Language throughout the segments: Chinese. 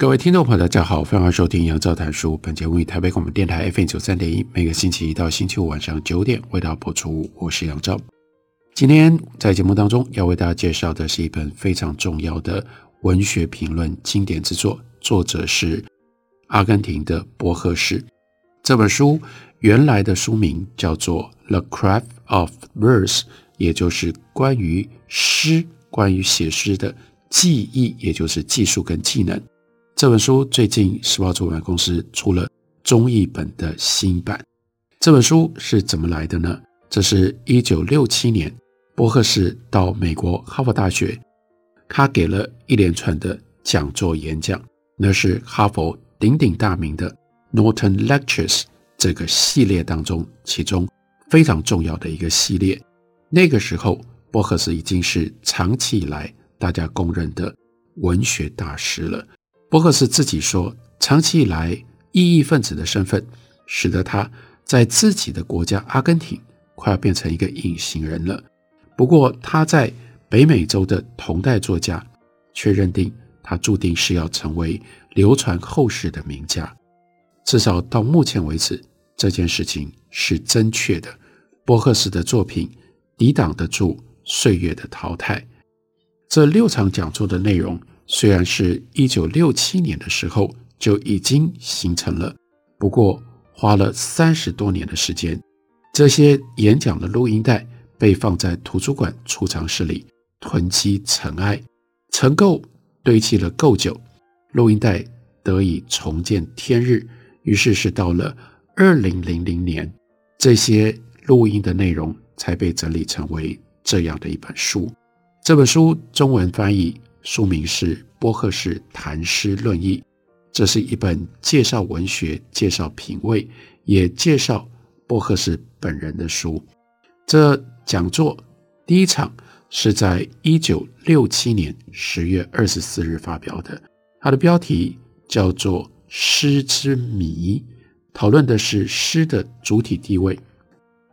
各位听众朋友，大家好，欢迎收听杨照谈书。本节目以台北广播电台 FM 九三点一，每个星期一到星期五晚上九点为大家播出。我是杨照。今天在节目当中要为大家介绍的是一本非常重要的文学评论经典之作，作者是阿根廷的波赫士。这本书原来的书名叫做《The Craft of Verse》，也就是关于诗、关于写诗的技艺，也就是技术跟技能。这本书最近时报出版公司出了中译本的新版。这本书是怎么来的呢？这是一九六七年，波赫士到美国哈佛大学，他给了一连串的讲座演讲，那是哈佛鼎鼎大名的 Norton Lectures 这个系列当中，其中非常重要的一个系列。那个时候，波赫士已经是长期以来大家公认的文学大师了。波克斯自己说，长期以来，异议分子的身份使得他在自己的国家阿根廷快要变成一个隐形人了。不过，他在北美洲的同代作家却认定他注定是要成为流传后世的名家。至少到目前为止，这件事情是正确的。波克斯的作品抵挡得住岁月的淘汰。这六场讲座的内容。虽然是一九六七年的时候就已经形成了，不过花了三十多年的时间。这些演讲的录音带被放在图书馆储藏室里囤积尘埃，尘垢堆积了够久，录音带得以重见天日。于是是到了二零零零年，这些录音的内容才被整理成为这样的一本书。这本书中文翻译。书名是《波赫士谈诗论艺》，这是一本介绍文学、介绍品味，也介绍波赫士本人的书。这讲座第一场是在一九六七年十月二十四日发表的，它的标题叫做《诗之谜》，讨论的是诗的主体地位，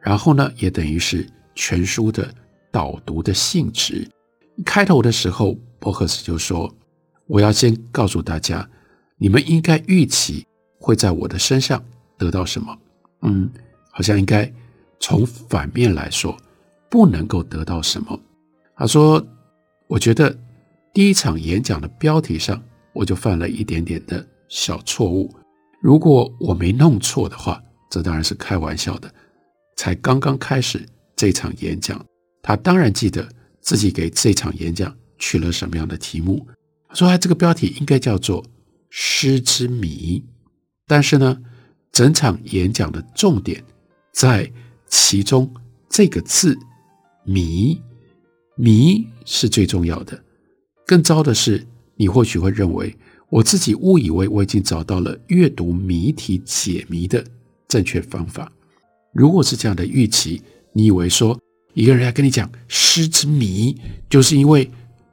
然后呢，也等于是全书的导读的性质。开头的时候。波赫斯就说：“我要先告诉大家，你们应该预期会在我的身上得到什么？嗯，好像应该从反面来说，不能够得到什么。”他说：“我觉得第一场演讲的标题上，我就犯了一点点的小错误。如果我没弄错的话，这当然是开玩笑的。才刚刚开始这场演讲，他当然记得自己给这场演讲。”取了什么样的题目？说：“他这个标题应该叫做‘诗之谜’，但是呢，整场演讲的重点在其中这个字‘谜’，谜是最重要的。更糟的是，你或许会认为我自己误以为我已经找到了阅读谜题解谜的正确方法。如果是这样的预期，你以为说一个人来跟你讲‘诗之谜’，就是因为……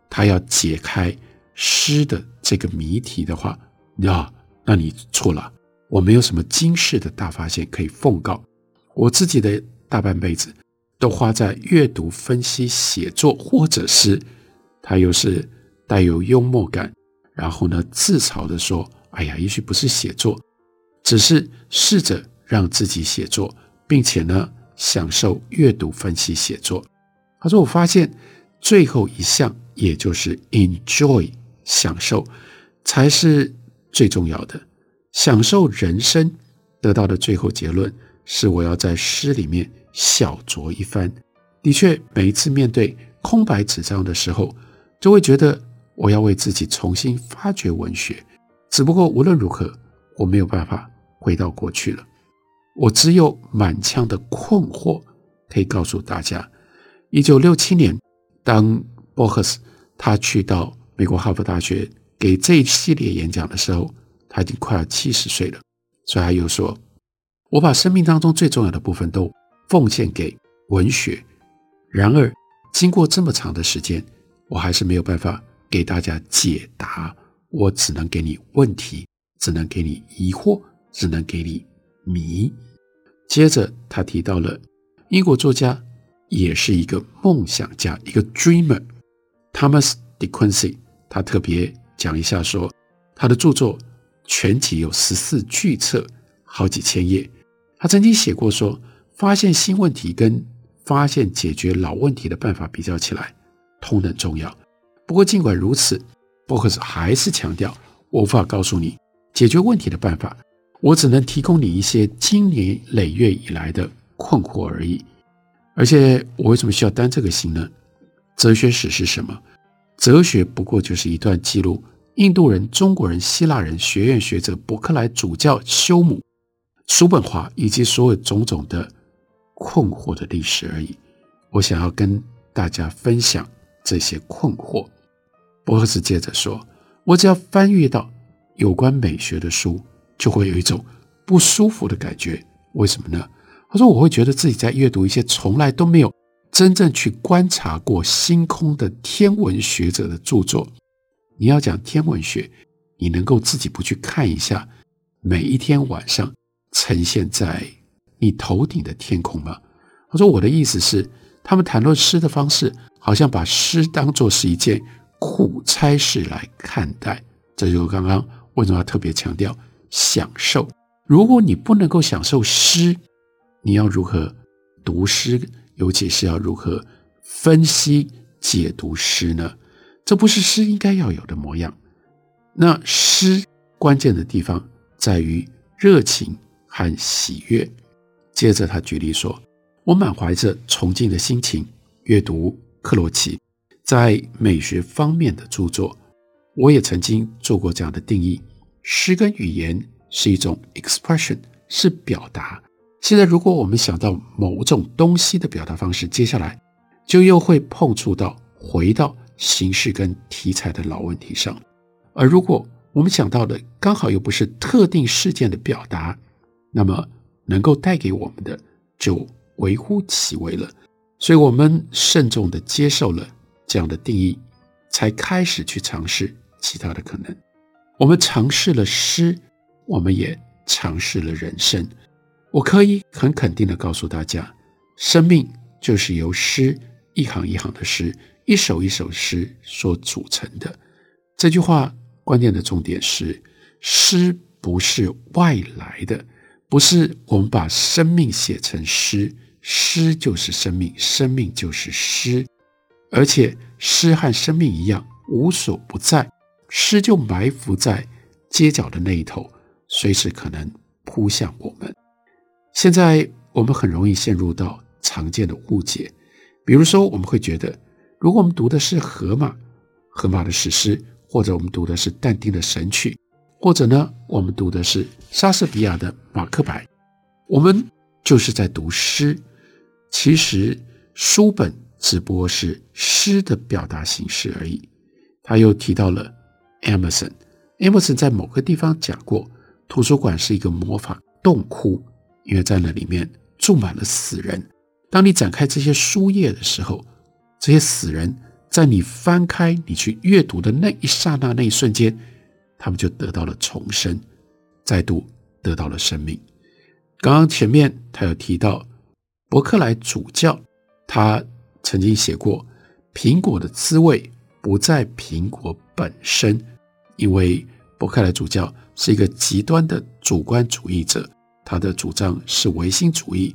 他要解开诗的这个谜题的话，那，那你错了。我没有什么惊世的大发现可以奉告。我自己的大半辈子都花在阅读、分析、写作，或者是他又是带有幽默感，然后呢自嘲地说：“哎呀，也许不是写作，只是试着让自己写作，并且呢享受阅读、分析、写作。”他说：“我发现最后一项。”也就是 enjoy 享受才是最重要的，享受人生得到的最后结论是我要在诗里面小酌一番。的确，每一次面对空白纸张的时候，就会觉得我要为自己重新发掘文学。只不过无论如何，我没有办法回到过去了，我只有满腔的困惑可以告诉大家：一九六七年，当波赫斯他去到美国哈佛大学给这一系列演讲的时候，他已经快要七十岁了，所以他又说：“我把生命当中最重要的部分都奉献给文学。然而，经过这么长的时间，我还是没有办法给大家解答，我只能给你问题，只能给你疑惑，只能给你谜。”接着，他提到了英国作家，也是一个梦想家，一个 dreamer，Thomas De Quincey。他特别讲一下说，他的著作。全集有十四巨册，好几千页。他曾经写过说，发现新问题跟发现解决老问题的办法比较起来，同等重要。不过尽管如此，博克斯还是强调，我无法告诉你解决问题的办法，我只能提供你一些经年累月以来的困惑而已。而且我为什么需要担这个心呢？哲学史是什么？哲学不过就是一段记录。印度人、中国人、希腊人、学院学者、伯克莱主教、休姆、叔本华以及所有种种的困惑的历史而已。我想要跟大家分享这些困惑。博克斯接着说：“我只要翻阅到有关美学的书，就会有一种不舒服的感觉。为什么呢？他说我会觉得自己在阅读一些从来都没有真正去观察过星空的天文学者的著作。”你要讲天文学，你能够自己不去看一下每一天晚上呈现在你头顶的天空吗？他说我的意思是，他们谈论诗的方式，好像把诗当作是一件苦差事来看待。这就是刚刚为什么要特别强调享受。如果你不能够享受诗，你要如何读诗？尤其是要如何分析解读诗呢？这不是诗应该要有的模样。那诗关键的地方在于热情和喜悦。接着他举例说：“我满怀着崇敬的心情阅读克罗齐在美学方面的著作。我也曾经做过这样的定义：诗跟语言是一种 expression，是表达。现在，如果我们想到某种东西的表达方式，接下来就又会碰触到回到。”形式跟题材的老问题上，而如果我们想到的刚好又不是特定事件的表达，那么能够带给我们的就微乎其微了。所以，我们慎重地接受了这样的定义，才开始去尝试其他的可能。我们尝试了诗，我们也尝试了人生。我可以很肯定地告诉大家，生命就是由诗一行一行的诗。一首一首诗所组成的。这句话关键的重点是：诗不是外来的，不是我们把生命写成诗，诗就是生命，生命就是诗。而且诗和生命一样无所不在，诗就埋伏在街角的那一头，随时可能扑向我们。现在我们很容易陷入到常见的误解，比如说我们会觉得。如果我们读的是荷马，荷马的史诗，或者我们读的是但丁的神曲，或者呢，我们读的是莎士比亚的《马克白》，我们就是在读诗。其实书本只不过是诗的表达形式而已。他又提到了 Emerson，Emerson 在某个地方讲过，图书馆是一个魔法洞窟，因为在那里面住满了死人。当你展开这些书页的时候，这些死人，在你翻开、你去阅读的那一刹那、那一瞬间，他们就得到了重生，再度得到了生命。刚刚前面他有提到，伯克莱主教他曾经写过：“苹果的滋味不在苹果本身，因为伯克莱主教是一个极端的主观主义者，他的主张是唯心主义，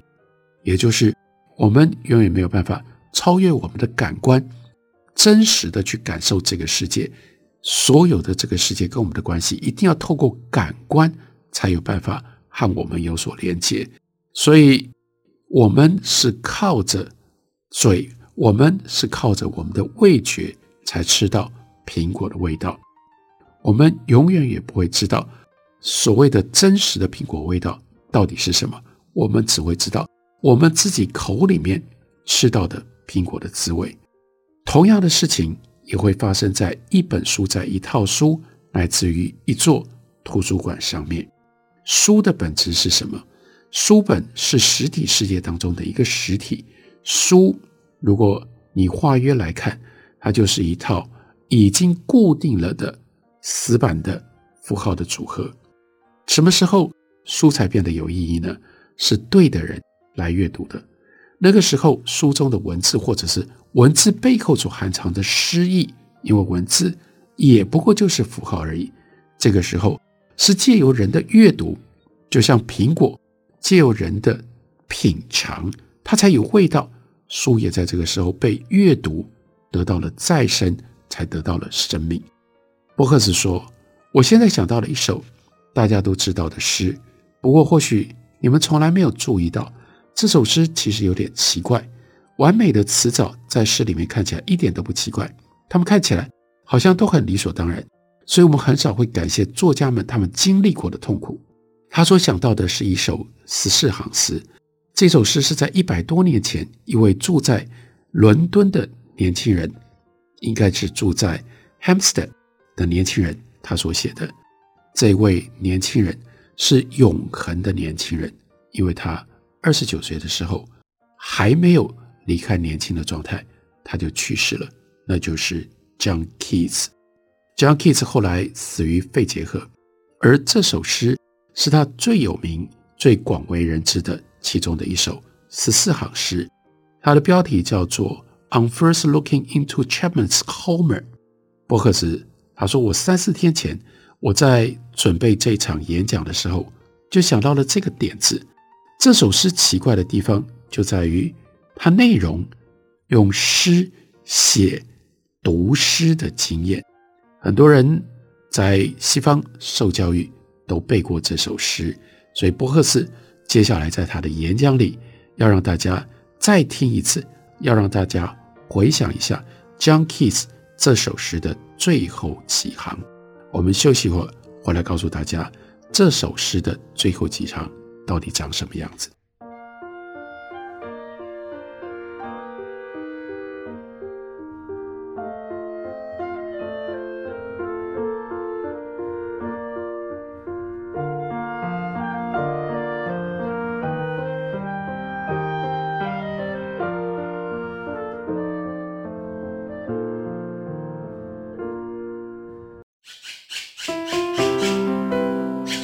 也就是我们永远没有办法。”超越我们的感官，真实的去感受这个世界，所有的这个世界跟我们的关系，一定要透过感官才有办法和我们有所连接。所以，我们是靠着嘴，我们是靠着我们的味觉才吃到苹果的味道。我们永远也不会知道所谓的真实的苹果味道到底是什么，我们只会知道我们自己口里面吃到的。苹果的滋味，同样的事情也会发生在一本书、在一套书，乃至于一座图书馆上面。书的本质是什么？书本是实体世界当中的一个实体。书，如果你化约来看，它就是一套已经固定了的死板的符号的组合。什么时候书才变得有意义呢？是对的人来阅读的。那个时候，书中的文字或者是文字背后所含藏的诗意，因为文字也不过就是符号而已。这个时候是借由人的阅读，就像苹果借由人的品尝，它才有味道。书也在这个时候被阅读得到了再生，才得到了生命。伯克斯说：“我现在想到了一首大家都知道的诗，不过或许你们从来没有注意到。”这首诗其实有点奇怪，完美的词藻在诗里面看起来一点都不奇怪，他们看起来好像都很理所当然，所以我们很少会感谢作家们他们经历过的痛苦。他所想到的是一首十四行诗，这首诗是在一百多年前一位住在伦敦的年轻人，应该是住在 Hampstead 的年轻人，他所写的。这位年轻人是永恒的年轻人，因为他。二十九岁的时候，还没有离开年轻的状态，他就去世了。那就是 John Keats。John Keats 后来死于肺结核，而这首诗是他最有名、最广为人知的其中的一首十四行诗。它的标题叫做《On First Looking into Chapman's Homer》。波赫士他说：“我三四天前我在准备这场演讲的时候，就想到了这个点子。”这首诗奇怪的地方就在于，它内容用诗写读诗的经验。很多人在西方受教育都背过这首诗，所以波克斯接下来在他的演讲里要让大家再听一次，要让大家回想一下 John Keats 这首诗的最后几行。我们休息会儿，回来告诉大家这首诗的最后几行。到底长什么样子？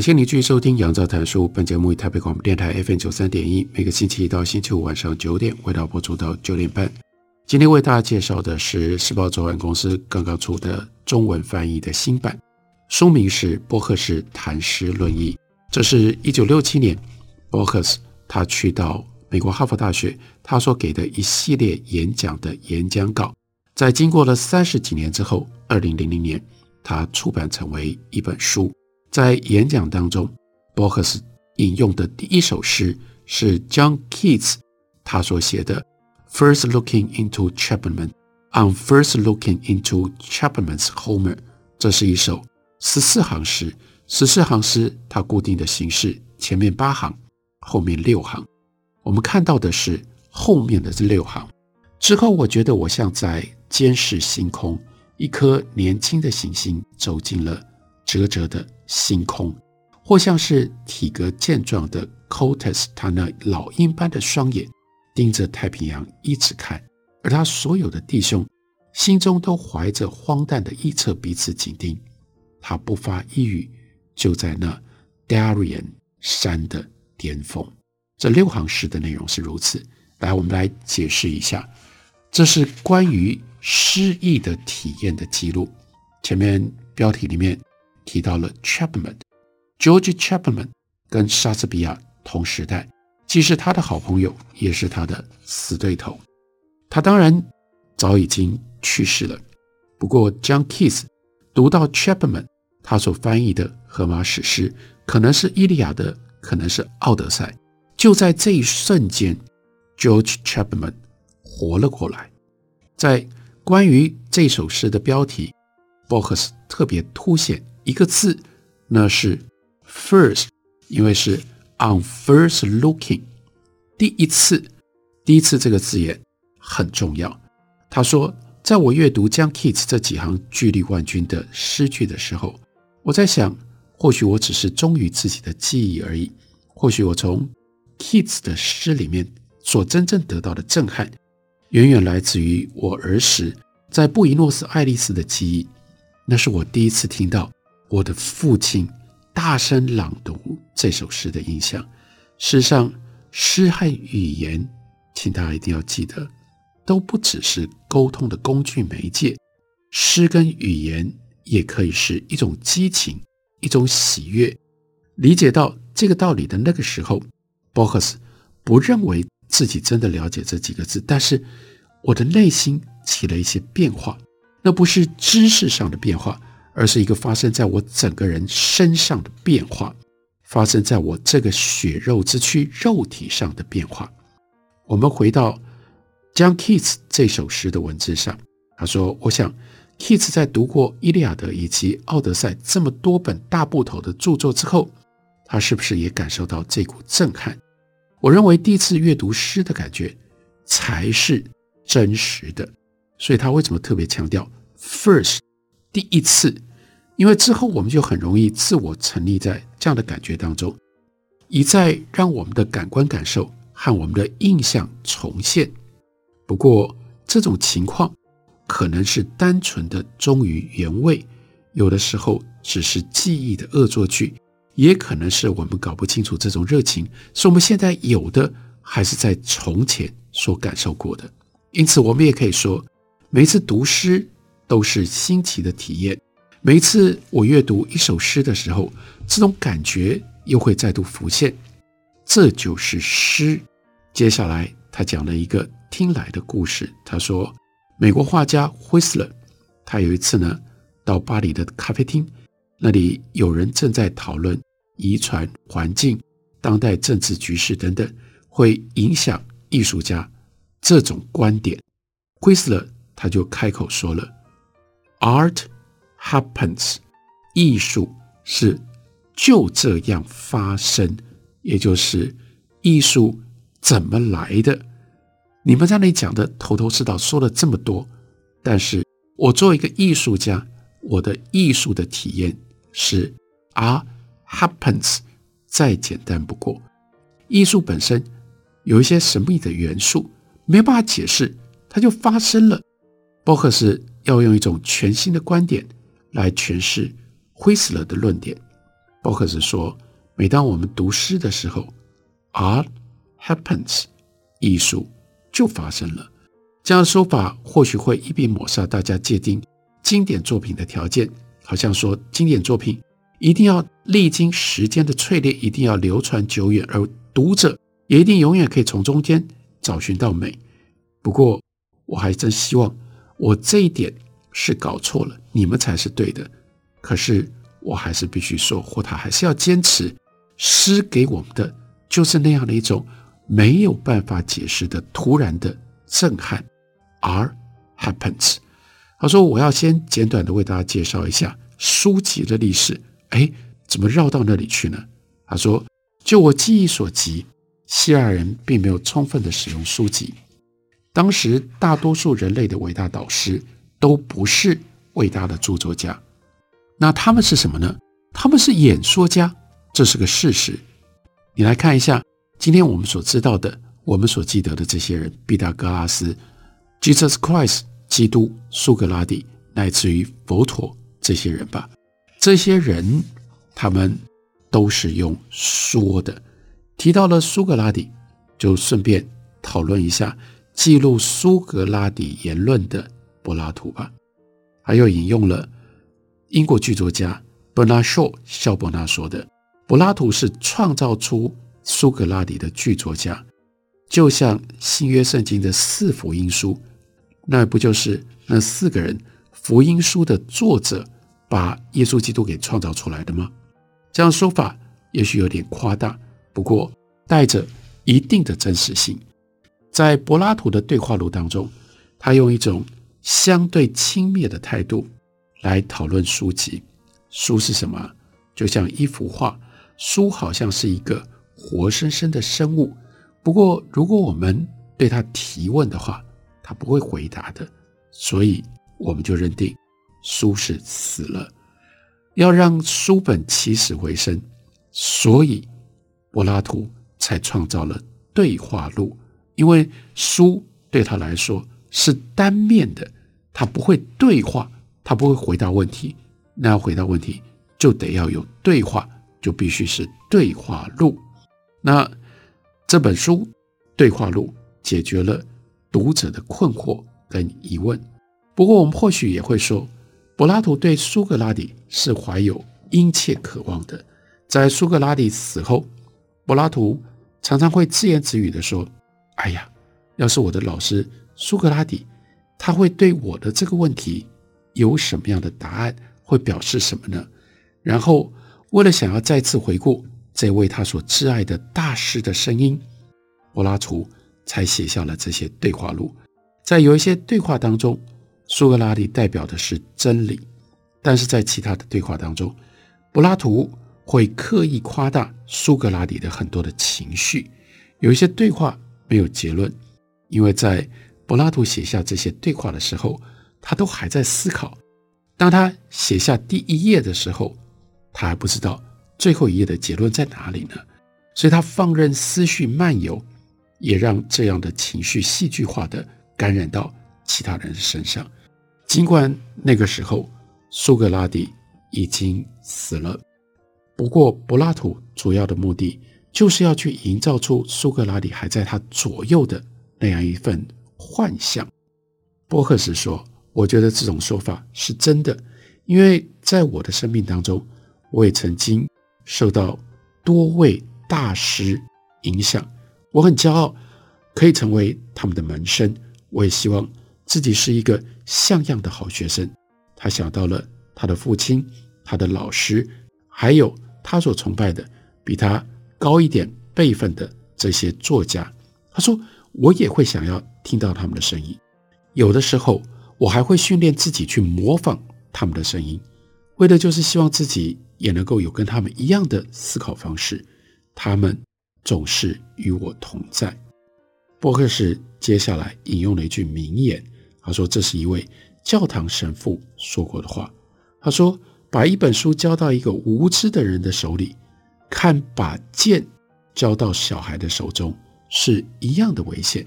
感谢您继续收听《杨照谈书》。本节目以台北广播电台 FM 九三点一，每个星期一到星期五晚上九点，为大家播出到九点半。今天为大家介绍的是时报周刊公司刚刚出的中文翻译的新版，书名是《波赫士谈诗论艺》。这是一九六七年，波赫士他去到美国哈佛大学，他所给的一系列演讲的演讲稿，在经过了三十几年之后，二零零零年，他出版成为一本书。在演讲当中，波赫士引用的第一首诗是 John Keats 他所写的《First Looking into Chapman on First Looking into Chapman's Homer》。这是一首十四行诗。十四行诗它固定的形式前面八行，后面六行。我们看到的是后面的这六行。之后，我觉得我像在监视星空，一颗年轻的行星走进了褶褶的星空，或像是体格健壮的 Cotes，他那老鹰般的双眼盯着太平洋一直看，而他所有的弟兄心中都怀着荒诞的臆测，彼此紧盯。他不发一语，就在那 Darien 山的巅峰。这六行诗的内容是如此。来，我们来解释一下。这是关于诗意的体验的记录。前面标题里面提到了 Chapman，George Chapman 跟莎士比亚同时代，既是他的好朋友，也是他的死对头。他当然早已经去世了。不过 John Keats 读到 Chapman 他所翻译的荷马史诗，可能是《伊利亚德》，可能是《奥德赛》，就在这一瞬间，George Chapman。活了过来。在关于这首诗的标题，Box 特别凸显一个字，那是 first，因为是 on first looking，第一次，第一次这个字眼很重要。他说，在我阅读 John Keats 这几行巨力万钧的诗句的时候，我在想，或许我只是忠于自己的记忆而已，或许我从 kids 的诗里面所真正得到的震撼。远远来自于我儿时在布宜诺斯艾利斯的记忆，那是我第一次听到我的父亲大声朗读这首诗的印象。事实上，诗和语言，请大家一定要记得，都不只是沟通的工具媒介。诗跟语言也可以是一种激情，一种喜悦。理解到这个道理的那个时候，box 不认为。自己真的了解这几个字，但是我的内心起了一些变化，那不是知识上的变化，而是一个发生在我整个人身上的变化，发生在我这个血肉之躯肉体上的变化。我们回到 John Keats 这首诗的文字上，他说：“我想，Keats 在读过《伊利亚德》以及《奥德赛》这么多本大部头的著作之后，他是不是也感受到这股震撼？”我认为第一次阅读诗的感觉才是真实的，所以他为什么特别强调 first 第一次？因为之后我们就很容易自我沉溺在这样的感觉当中，一再让我们的感官感受和我们的印象重现。不过这种情况可能是单纯的忠于原味，有的时候只是记忆的恶作剧。也可能是我们搞不清楚这种热情，是我们现在有的，还是在从前所感受过的。因此，我们也可以说，每次读诗都是新奇的体验。每一次我阅读一首诗的时候，这种感觉又会再度浮现。这就是诗。接下来，他讲了一个听来的故事。他说，美国画家惠斯勒，他有一次呢，到巴黎的咖啡厅。那里有人正在讨论遗传、环境、当代政治局势等等，会影响艺术家这种观点。惠斯勒他就开口说了：“Art happens，艺术是就这样发生，也就是艺术怎么来的？你们在那里讲的头头是道，说了这么多，但是我作为一个艺术家，我的艺术的体验。”是，art happens，再简单不过。艺术本身有一些神秘的元素，没办法解释，它就发生了。包括是要用一种全新的观点来诠释惠斯勒的论点。波赫斯说，每当我们读诗的时候，art happens，艺术就发生了。这样的说法或许会一笔抹杀大家界定经典作品的条件。好像说经典作品一定要历经时间的淬炼，一定要流传久远，而读者也一定永远可以从中间找寻到美。不过，我还真希望我这一点是搞错了，你们才是对的。可是，我还是必须说，或他还是要坚持，诗给我们的就是那样的一种没有办法解释的突然的震撼。而 happens。他说：“我要先简短的为大家介绍一下书籍的历史。哎，怎么绕到那里去呢？”他说：“就我记忆所及，希腊人并没有充分的使用书籍。当时大多数人类的伟大导师都不是伟大的著作家，那他们是什么呢？他们是演说家，这是个事实。你来看一下，今天我们所知道的，我们所记得的这些人，毕达哥拉斯、Jesus Christ、基督、苏格拉底，乃至于佛陀这些人吧。这些人，他们都是用说的。提到了苏格拉底，就顺便讨论一下记录苏格拉底言论的柏拉图吧。还有引用了英国剧作家。伯纳肖伯纳说的：“柏拉图是创造出苏格拉底的剧作家，就像新约圣经的四福音书，那不就是那四个人福音书的作者把耶稣基督给创造出来的吗？这样说法也许有点夸大，不过带着一定的真实性。在柏拉图的对话录当中，他用一种相对轻蔑的态度来讨论书籍。”书是什么？就像一幅画，书好像是一个活生生的生物。不过，如果我们对他提问的话，他不会回答的。所以，我们就认定书是死了。要让书本起死回生，所以柏拉图才创造了对话录。因为书对他来说是单面的，他不会对话，他不会回答问题。那要回答问题，就得要有对话，就必须是对话录。那这本书《对话录》解决了读者的困惑跟疑问。不过，我们或许也会说，柏拉图对苏格拉底是怀有殷切渴望的。在苏格拉底死后，柏拉图常常会自言自语地说：“哎呀，要是我的老师苏格拉底，他会对我的这个问题有什么样的答案？”会表示什么呢？然后，为了想要再次回顾这位他所挚爱的大师的声音，柏拉图才写下了这些对话录。在有一些对话当中，苏格拉底代表的是真理；但是在其他的对话当中，柏拉图会刻意夸大苏格拉底的很多的情绪。有一些对话没有结论，因为在柏拉图写下这些对话的时候，他都还在思考。当他写下第一页的时候，他还不知道最后一页的结论在哪里呢，所以他放任思绪漫游，也让这样的情绪戏剧化的感染到其他人身上。尽管那个时候苏格拉底已经死了，不过柏拉图主要的目的就是要去营造出苏格拉底还在他左右的那样一份幻象。波克斯说。我觉得这种说法是真的，因为在我的生命当中，我也曾经受到多位大师影响。我很骄傲可以成为他们的门生，我也希望自己是一个像样的好学生。他想到了他的父亲、他的老师，还有他所崇拜的比他高一点辈分的这些作家。他说：“我也会想要听到他们的声音。”有的时候。我还会训练自己去模仿他们的声音，为的就是希望自己也能够有跟他们一样的思考方式。他们总是与我同在。波赫士接下来引用了一句名言，他说：“这是一位教堂神父说过的话。他说，把一本书交到一个无知的人的手里，看把剑交到小孩的手中是一样的危险。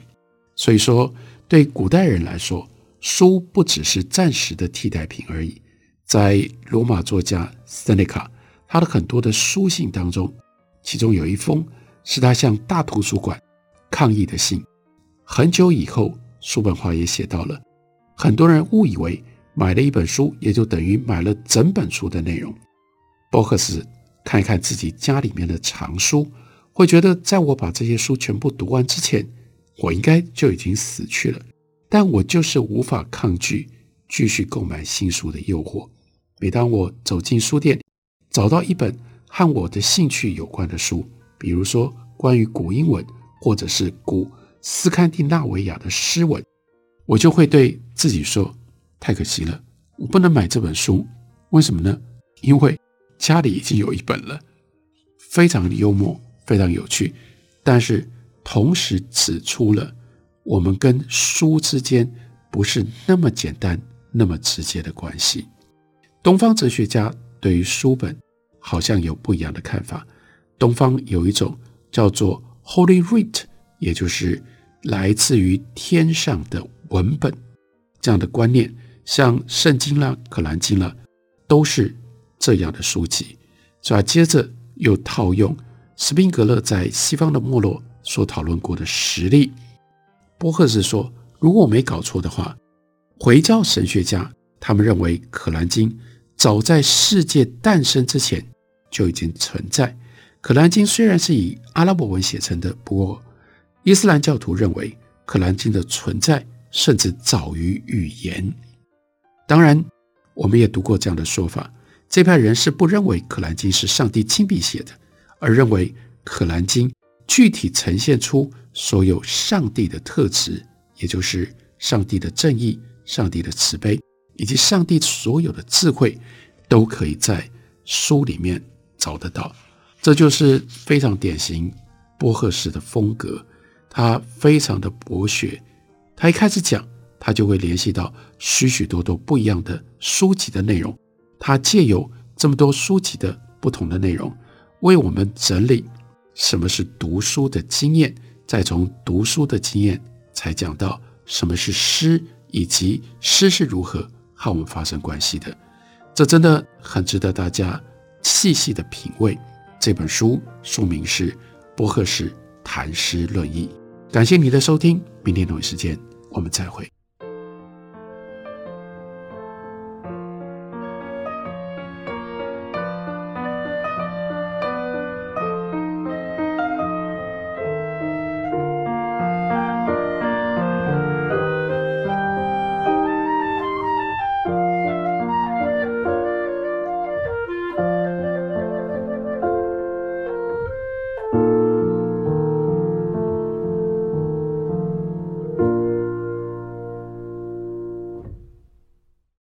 所以说，对古代人来说。”书不只是暂时的替代品而已。在罗马作家塞内卡他的很多的书信当中，其中有一封是他向大图书馆抗议的信。很久以后，叔本华也写到了，很多人误以为买了一本书也就等于买了整本书的内容。波克斯看一看自己家里面的藏书，会觉得在我把这些书全部读完之前，我应该就已经死去了。但我就是无法抗拒继续购买新书的诱惑。每当我走进书店，找到一本和我的兴趣有关的书，比如说关于古英文或者是古斯堪的纳维亚的诗文，我就会对自己说：太可惜了，我不能买这本书。为什么呢？因为家里已经有一本了。非常幽默，非常有趣，但是同时指出了我们跟书之间不是那么简单、那么直接的关系。东方哲学家对于书本好像有不一样的看法。东方有一种叫做 Holy Writ，也就是来自于天上的文本这样的观念，像圣经啦、可兰经啦，都是这样的书籍。所以接着又套用斯宾格勒在西方的没落所讨论过的实例。波赫士说，如果我没搞错的话，回教神学家他们认为可兰经早在世界诞生之前就已经存在。可兰经虽然是以阿拉伯文写成的，不过伊斯兰教徒认为可兰经的存在甚至早于语言。当然，我们也读过这样的说法：这派人是不认为可兰经是上帝亲笔写的，而认为可兰经具体呈现出所有上帝的特质，也就是上帝的正义、上帝的慈悲以及上帝所有的智慧，都可以在书里面找得到。这就是非常典型波赫士的风格，他非常的博学。他一开始讲，他就会联系到许许多多不一样的书籍的内容。他借由这么多书籍的不同的内容，为我们整理什么是读书的经验，再从读书的经验才讲到什么是诗，以及诗是如何和我们发生关系的。这真的很值得大家细细的品味。这本书书名是《波赫士谈诗论议》。感谢你的收听，明天同一时间我们再会。